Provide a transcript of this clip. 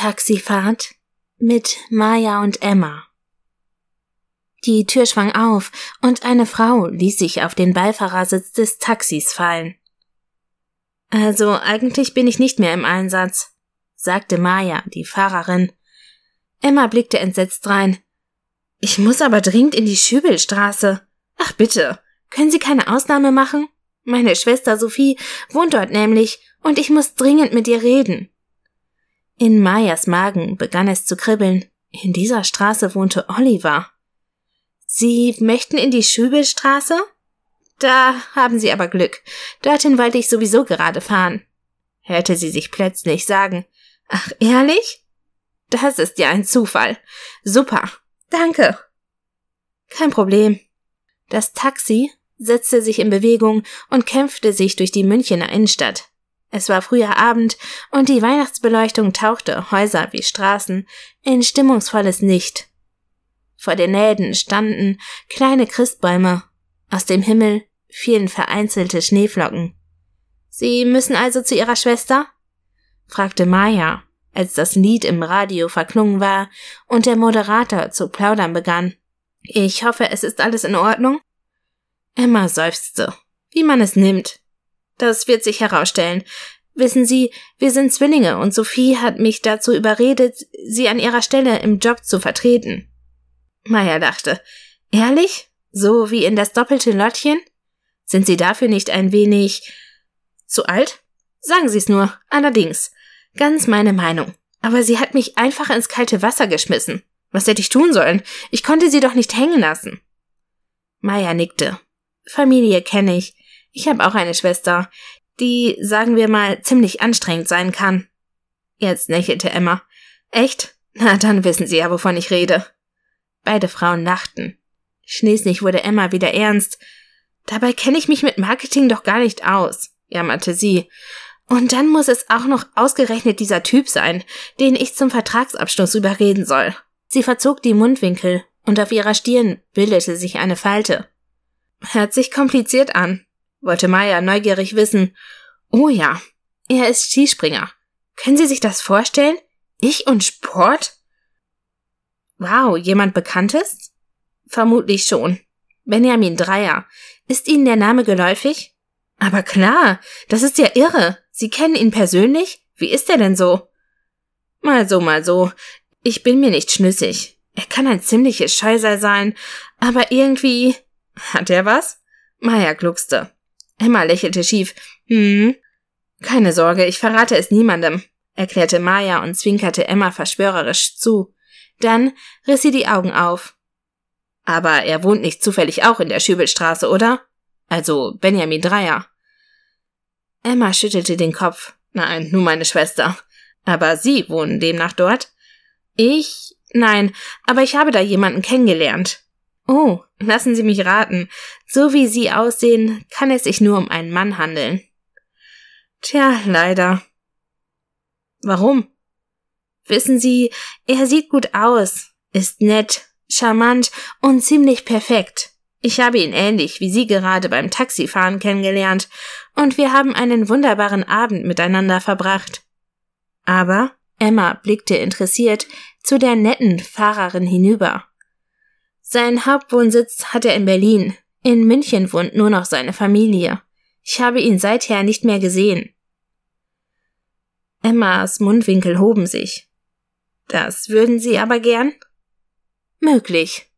Taxifahrt mit Maya und Emma. Die Tür schwang auf und eine Frau ließ sich auf den Beifahrersitz des Taxis fallen. Also eigentlich bin ich nicht mehr im Einsatz, sagte Maya, die Fahrerin. Emma blickte entsetzt rein. Ich muss aber dringend in die Schübelstraße. Ach bitte, können Sie keine Ausnahme machen? Meine Schwester Sophie wohnt dort nämlich und ich muss dringend mit ihr reden. In Mayas Magen begann es zu kribbeln. In dieser Straße wohnte Oliver. Sie möchten in die Schübelstraße? Da haben Sie aber Glück. Dorthin wollte ich sowieso gerade fahren. Hörte sie sich plötzlich sagen. Ach, ehrlich? Das ist ja ein Zufall. Super. Danke. Kein Problem. Das Taxi setzte sich in Bewegung und kämpfte sich durch die Münchener Innenstadt. Es war früher Abend und die Weihnachtsbeleuchtung tauchte Häuser wie Straßen in stimmungsvolles Licht. Vor den Läden standen kleine Christbäume. Aus dem Himmel fielen vereinzelte Schneeflocken. Sie müssen also zu Ihrer Schwester? fragte Maya, als das Lied im Radio verklungen war und der Moderator zu plaudern begann. Ich hoffe, es ist alles in Ordnung? Emma seufzte. Wie man es nimmt. Das wird sich herausstellen. Wissen Sie, wir sind Zwillinge und Sophie hat mich dazu überredet, Sie an ihrer Stelle im Job zu vertreten. Maya dachte. Ehrlich? So wie in das doppelte Lottchen? Sind Sie dafür nicht ein wenig zu alt? Sagen Sie es nur, allerdings. Ganz meine Meinung. Aber sie hat mich einfach ins kalte Wasser geschmissen. Was hätte ich tun sollen? Ich konnte sie doch nicht hängen lassen. Maya nickte. Familie kenne ich. Ich habe auch eine Schwester, die, sagen wir mal, ziemlich anstrengend sein kann. Jetzt lächelte Emma. Echt? Na, dann wissen Sie ja, wovon ich rede. Beide Frauen lachten. Schließlich wurde Emma wieder ernst. Dabei kenne ich mich mit Marketing doch gar nicht aus, jammerte sie. Und dann muss es auch noch ausgerechnet dieser Typ sein, den ich zum Vertragsabschluss überreden soll. Sie verzog die Mundwinkel und auf ihrer Stirn bildete sich eine Falte. Hört sich kompliziert an, wollte Maya neugierig wissen. Oh ja, er ist Skispringer. Können Sie sich das vorstellen? Ich und Sport? Wow, jemand Bekanntes? Vermutlich schon. Benjamin Dreier. Ist Ihnen der Name geläufig? Aber klar, das ist ja irre. Sie kennen ihn persönlich? Wie ist er denn so? Mal so, mal so. Ich bin mir nicht schlüssig. Er kann ein ziemliches Scheisel sein, aber irgendwie. Hat er was? Maya gluckste. Emma lächelte schief. Hm. Keine Sorge, ich verrate es niemandem, erklärte Maya und zwinkerte Emma verschwörerisch zu. Dann riss sie die Augen auf. Aber er wohnt nicht zufällig auch in der Schübelstraße, oder? Also Benjamin Dreier. Emma schüttelte den Kopf. Nein, nur meine Schwester. Aber Sie wohnen demnach dort? Ich? Nein, aber ich habe da jemanden kennengelernt. Oh, lassen Sie mich raten. So wie Sie aussehen, kann es sich nur um einen Mann handeln. Tja, leider. Warum? Wissen Sie, er sieht gut aus, ist nett, charmant und ziemlich perfekt. Ich habe ihn ähnlich wie Sie gerade beim Taxifahren kennengelernt, und wir haben einen wunderbaren Abend miteinander verbracht. Aber Emma blickte interessiert zu der netten Fahrerin hinüber. Sein Hauptwohnsitz hat er in Berlin. In München wohnt nur noch seine Familie. Ich habe ihn seither nicht mehr gesehen. Emmas Mundwinkel hoben sich. Das würden Sie aber gern? Möglich.